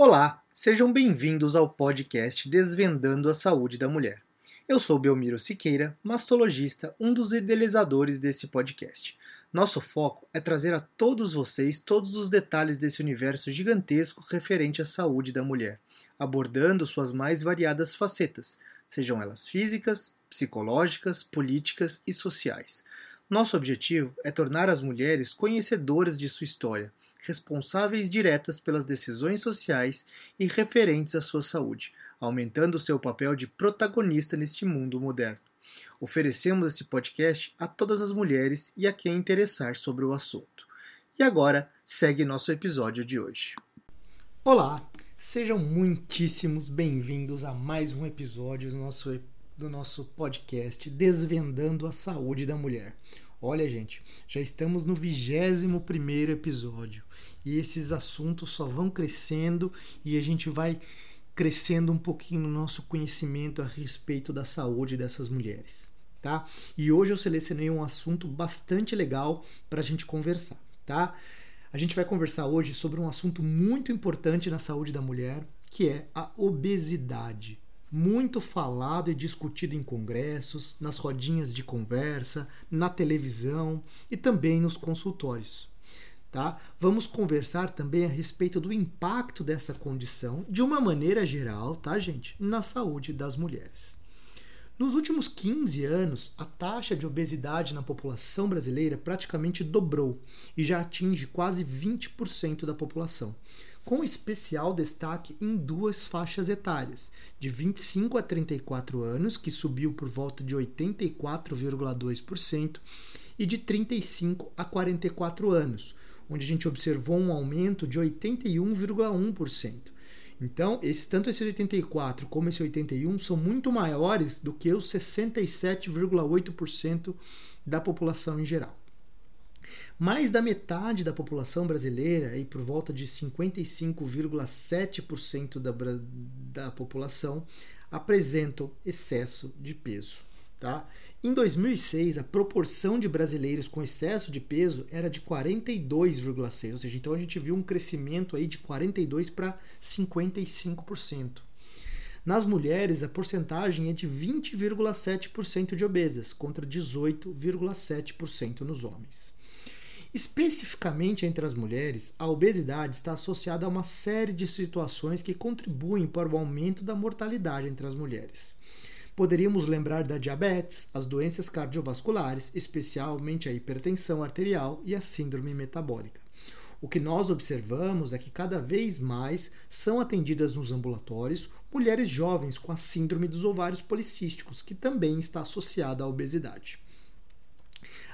Olá, sejam bem-vindos ao podcast Desvendando a Saúde da Mulher. Eu sou Belmiro Siqueira, mastologista, um dos idealizadores desse podcast. Nosso foco é trazer a todos vocês todos os detalhes desse universo gigantesco referente à saúde da mulher, abordando suas mais variadas facetas, sejam elas físicas, psicológicas, políticas e sociais. Nosso objetivo é tornar as mulheres conhecedoras de sua história, responsáveis diretas pelas decisões sociais e referentes à sua saúde, aumentando seu papel de protagonista neste mundo moderno. Oferecemos esse podcast a todas as mulheres e a quem interessar sobre o assunto. E agora, segue nosso episódio de hoje. Olá, sejam muitíssimos bem-vindos a mais um episódio do nosso do nosso podcast Desvendando a Saúde da Mulher. Olha, gente, já estamos no 21 primeiro episódio e esses assuntos só vão crescendo e a gente vai crescendo um pouquinho no nosso conhecimento a respeito da saúde dessas mulheres, tá? E hoje eu selecionei um assunto bastante legal para a gente conversar, tá? A gente vai conversar hoje sobre um assunto muito importante na saúde da mulher, que é a obesidade muito falado e discutido em congressos, nas rodinhas de conversa, na televisão e também nos consultórios. Tá? Vamos conversar também a respeito do impacto dessa condição, de uma maneira geral, tá, gente, na saúde das mulheres. Nos últimos 15 anos, a taxa de obesidade na população brasileira praticamente dobrou e já atinge quase 20% da população, com especial destaque em duas faixas etárias, de 25 a 34 anos, que subiu por volta de 84,2%, e de 35 a 44 anos, onde a gente observou um aumento de 81,1%. Então, esse, tanto esse 84 como esse 81 são muito maiores do que os 67,8% da população em geral. Mais da metade da população brasileira, e por volta de 55,7% da, da população, apresentam excesso de peso. Tá? Em 2006, a proporção de brasileiros com excesso de peso era de 42,6%, ou seja, então a gente viu um crescimento aí de 42% para 55%. Nas mulheres, a porcentagem é de 20,7% de obesas, contra 18,7% nos homens. Especificamente entre as mulheres, a obesidade está associada a uma série de situações que contribuem para o aumento da mortalidade entre as mulheres. Poderíamos lembrar da diabetes, as doenças cardiovasculares, especialmente a hipertensão arterial e a síndrome metabólica. O que nós observamos é que cada vez mais são atendidas nos ambulatórios mulheres jovens com a síndrome dos ovários policísticos, que também está associada à obesidade.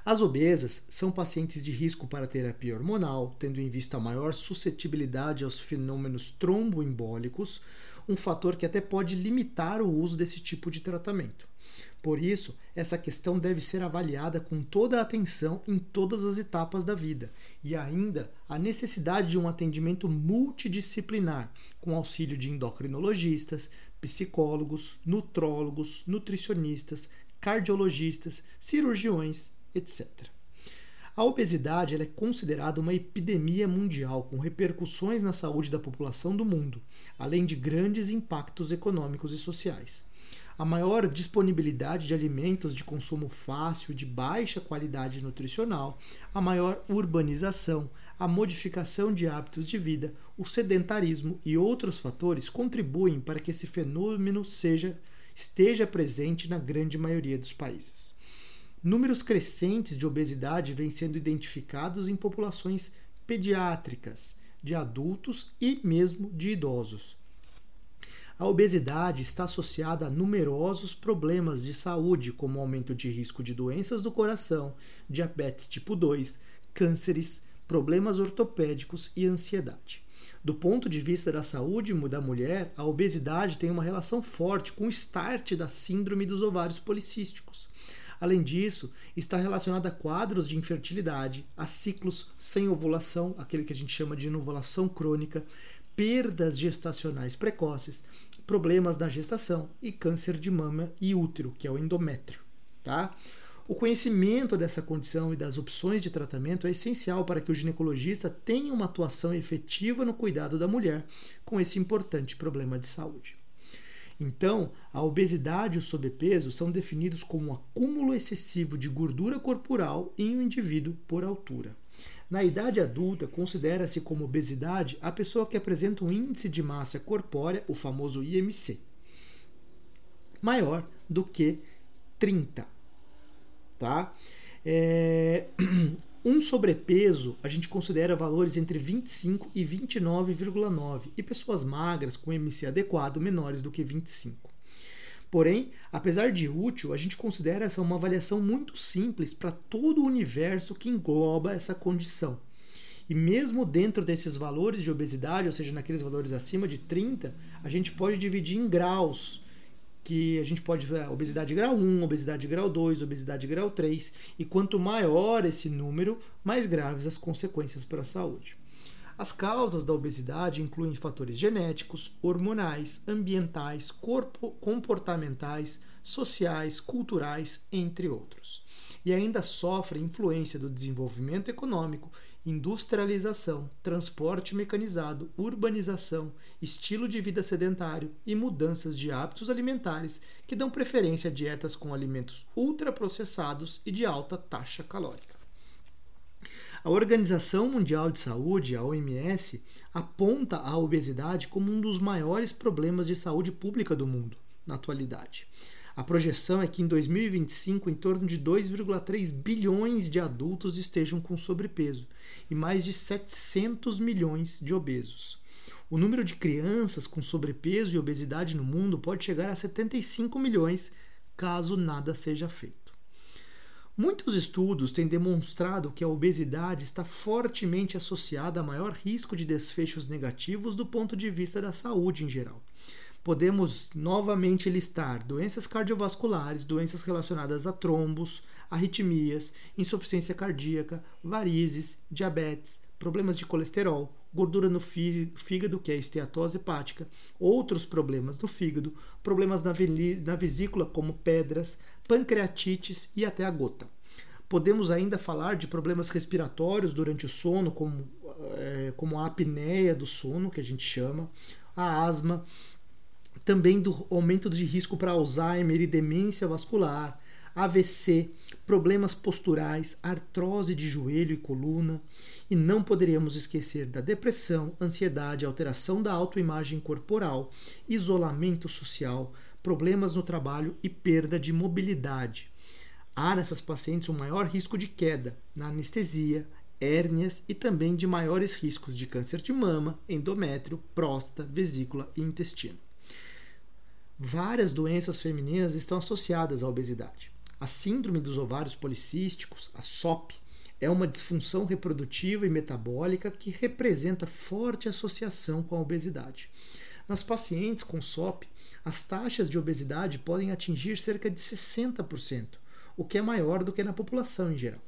As obesas são pacientes de risco para terapia hormonal, tendo em vista a maior suscetibilidade aos fenômenos tromboembólicos, um fator que até pode limitar o uso desse tipo de tratamento. Por isso, essa questão deve ser avaliada com toda a atenção em todas as etapas da vida e ainda a necessidade de um atendimento multidisciplinar, com auxílio de endocrinologistas, psicólogos, nutrólogos, nutricionistas, cardiologistas, cirurgiões etc. A obesidade é considerada uma epidemia mundial com repercussões na saúde da população do mundo, além de grandes impactos econômicos e sociais. A maior disponibilidade de alimentos de consumo fácil de baixa qualidade nutricional, a maior urbanização, a modificação de hábitos de vida, o sedentarismo e outros fatores contribuem para que esse fenômeno seja, esteja presente na grande maioria dos países. Números crescentes de obesidade vêm sendo identificados em populações pediátricas, de adultos e mesmo de idosos. A obesidade está associada a numerosos problemas de saúde, como aumento de risco de doenças do coração, diabetes tipo 2, cânceres, problemas ortopédicos e ansiedade. Do ponto de vista da saúde da mulher, a obesidade tem uma relação forte com o start da síndrome dos ovários policísticos. Além disso, está relacionada a quadros de infertilidade, a ciclos sem ovulação, aquele que a gente chama de inovulação crônica, perdas gestacionais precoces, problemas na gestação e câncer de mama e útero, que é o endométrio. Tá? O conhecimento dessa condição e das opções de tratamento é essencial para que o ginecologista tenha uma atuação efetiva no cuidado da mulher com esse importante problema de saúde. Então, a obesidade e o sobrepeso são definidos como um acúmulo excessivo de gordura corporal em um indivíduo por altura. Na idade adulta, considera-se como obesidade a pessoa que apresenta um índice de massa corpórea, o famoso IMC, maior do que 30. Tá? É... Um sobrepeso a gente considera valores entre 25 e 29,9 e pessoas magras com IMC adequado menores do que 25. Porém, apesar de útil, a gente considera essa uma avaliação muito simples para todo o universo que engloba essa condição. E mesmo dentro desses valores de obesidade, ou seja, naqueles valores acima de 30, a gente pode dividir em graus, que a gente pode ver obesidade grau 1, obesidade grau 2, obesidade grau 3, e quanto maior esse número, mais graves as consequências para a saúde. As causas da obesidade incluem fatores genéticos, hormonais, ambientais, corpo, comportamentais, sociais, culturais, entre outros. E ainda sofre influência do desenvolvimento econômico, industrialização, transporte mecanizado, urbanização, estilo de vida sedentário e mudanças de hábitos alimentares que dão preferência a dietas com alimentos ultraprocessados e de alta taxa calórica. A Organização Mundial de Saúde, a OMS, aponta a obesidade como um dos maiores problemas de saúde pública do mundo na atualidade. A projeção é que em 2025 em torno de 2,3 bilhões de adultos estejam com sobrepeso e mais de 700 milhões de obesos. O número de crianças com sobrepeso e obesidade no mundo pode chegar a 75 milhões caso nada seja feito. Muitos estudos têm demonstrado que a obesidade está fortemente associada a maior risco de desfechos negativos do ponto de vista da saúde em geral. Podemos novamente listar doenças cardiovasculares, doenças relacionadas a trombos, arritmias, insuficiência cardíaca, varizes, diabetes, problemas de colesterol, gordura no fígado, que é esteatose hepática, outros problemas no fígado, problemas na, na vesícula, como pedras, pancreatites e até a gota. Podemos ainda falar de problemas respiratórios durante o sono, como, é, como a apneia do sono, que a gente chama, a asma, também do aumento de risco para Alzheimer e demência vascular, AVC, problemas posturais, artrose de joelho e coluna, e não poderíamos esquecer da depressão, ansiedade, alteração da autoimagem corporal, isolamento social, problemas no trabalho e perda de mobilidade. Há nessas pacientes um maior risco de queda na anestesia, hérnias e também de maiores riscos de câncer de mama, endométrio, próstata, vesícula e intestino. Várias doenças femininas estão associadas à obesidade. A síndrome dos ovários policísticos, a SOP, é uma disfunção reprodutiva e metabólica que representa forte associação com a obesidade. Nas pacientes com SOP, as taxas de obesidade podem atingir cerca de 60%, o que é maior do que na população em geral.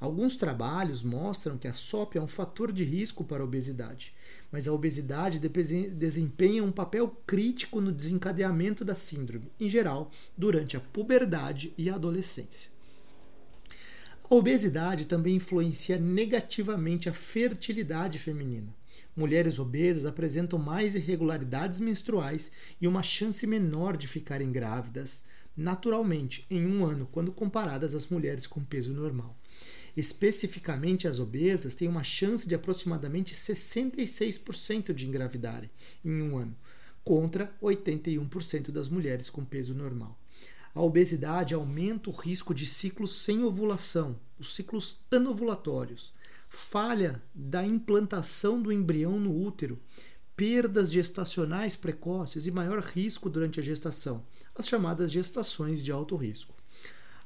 Alguns trabalhos mostram que a SOP é um fator de risco para a obesidade, mas a obesidade desempenha um papel crítico no desencadeamento da síndrome, em geral, durante a puberdade e a adolescência. A obesidade também influencia negativamente a fertilidade feminina. Mulheres obesas apresentam mais irregularidades menstruais e uma chance menor de ficarem grávidas naturalmente em um ano quando comparadas às mulheres com peso normal. Especificamente as obesas têm uma chance de aproximadamente 66% de engravidarem em um ano, contra 81% das mulheres com peso normal. A obesidade aumenta o risco de ciclos sem ovulação, os ciclos anovulatórios, falha da implantação do embrião no útero, perdas gestacionais precoces e maior risco durante a gestação, as chamadas gestações de alto risco.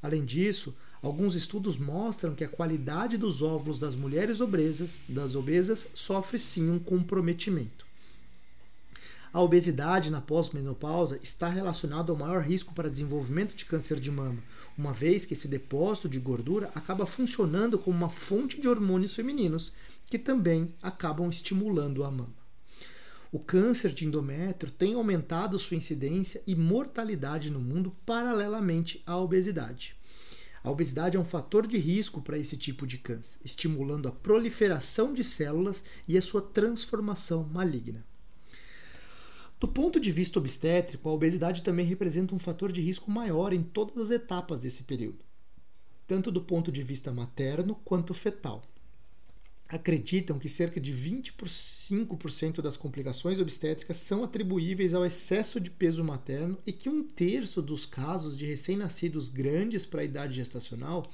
Além disso, alguns estudos mostram que a qualidade dos óvulos das mulheres obesas, das obesas sofre sim um comprometimento. A obesidade na pós-menopausa está relacionada ao maior risco para desenvolvimento de câncer de mama, uma vez que esse depósito de gordura acaba funcionando como uma fonte de hormônios femininos que também acabam estimulando a mama. O câncer de endométrio tem aumentado sua incidência e mortalidade no mundo paralelamente à obesidade. A obesidade é um fator de risco para esse tipo de câncer, estimulando a proliferação de células e a sua transformação maligna. Do ponto de vista obstétrico, a obesidade também representa um fator de risco maior em todas as etapas desse período, tanto do ponto de vista materno quanto fetal acreditam que cerca de 25% das complicações obstétricas são atribuíveis ao excesso de peso materno e que um terço dos casos de recém-nascidos grandes para a idade gestacional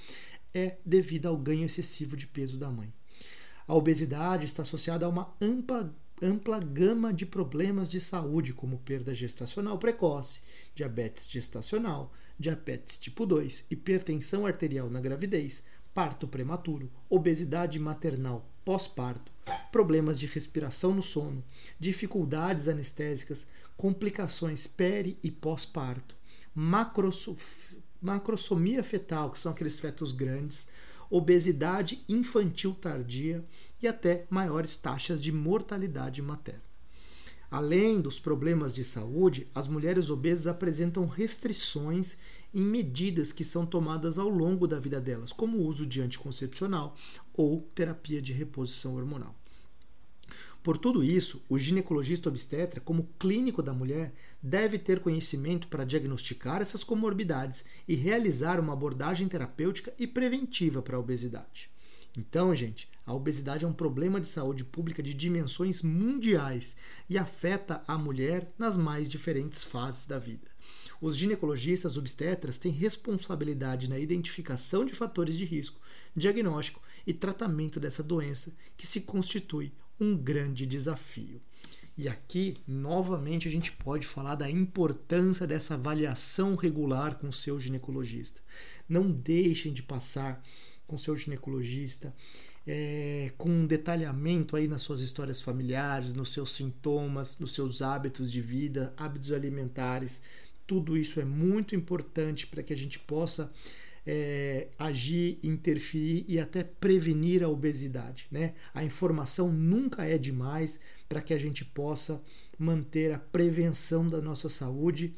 é devido ao ganho excessivo de peso da mãe. A obesidade está associada a uma ampla, ampla gama de problemas de saúde, como perda gestacional precoce, diabetes gestacional, diabetes tipo 2, hipertensão arterial na gravidez, parto prematuro, obesidade maternal pós-parto, problemas de respiração no sono, dificuldades anestésicas, complicações peri e pós-parto, macrosomia fetal, que são aqueles fetos grandes, obesidade infantil tardia e até maiores taxas de mortalidade materna. Além dos problemas de saúde, as mulheres obesas apresentam restrições em medidas que são tomadas ao longo da vida delas, como o uso de anticoncepcional ou terapia de reposição hormonal. Por tudo isso, o ginecologista obstetra, como clínico da mulher, deve ter conhecimento para diagnosticar essas comorbidades e realizar uma abordagem terapêutica e preventiva para a obesidade. Então, gente, a obesidade é um problema de saúde pública de dimensões mundiais e afeta a mulher nas mais diferentes fases da vida. Os ginecologistas obstetras têm responsabilidade na identificação de fatores de risco, diagnóstico e tratamento dessa doença, que se constitui um grande desafio. E aqui, novamente, a gente pode falar da importância dessa avaliação regular com o seu ginecologista. Não deixem de passar com seu ginecologista é, com um detalhamento aí nas suas histórias familiares, nos seus sintomas, nos seus hábitos de vida, hábitos alimentares. Tudo isso é muito importante para que a gente possa é, agir, interferir e até prevenir a obesidade. Né? A informação nunca é demais para que a gente possa manter a prevenção da nossa saúde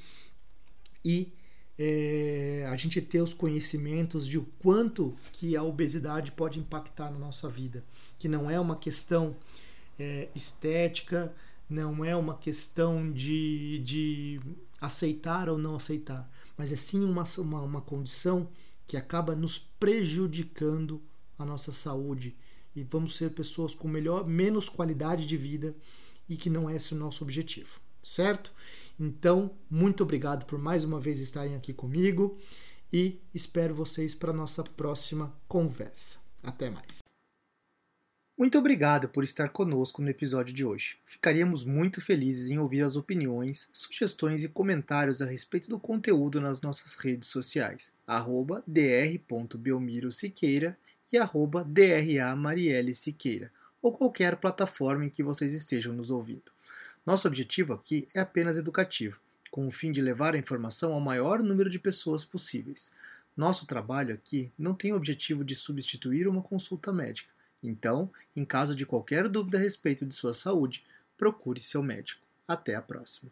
e é, a gente ter os conhecimentos de o quanto que a obesidade pode impactar na nossa vida, que não é uma questão é, estética, não é uma questão de, de aceitar ou não aceitar, mas é sim uma, uma, uma condição que acaba nos prejudicando a nossa saúde. E vamos ser pessoas com melhor, menos qualidade de vida e que não é esse o nosso objetivo, certo? Então, muito obrigado por mais uma vez estarem aqui comigo e espero vocês para nossa próxima conversa. Até mais. Muito obrigado por estar conosco no episódio de hoje. Ficaríamos muito felizes em ouvir as opiniões, sugestões e comentários a respeito do conteúdo nas nossas redes sociais, arroba dr.belmiro e arroba Siqueira, ou qualquer plataforma em que vocês estejam nos ouvindo. Nosso objetivo aqui é apenas educativo, com o fim de levar a informação ao maior número de pessoas possíveis. Nosso trabalho aqui não tem o objetivo de substituir uma consulta médica então, em caso de qualquer dúvida a respeito de sua saúde, procure seu médico. Até a próxima.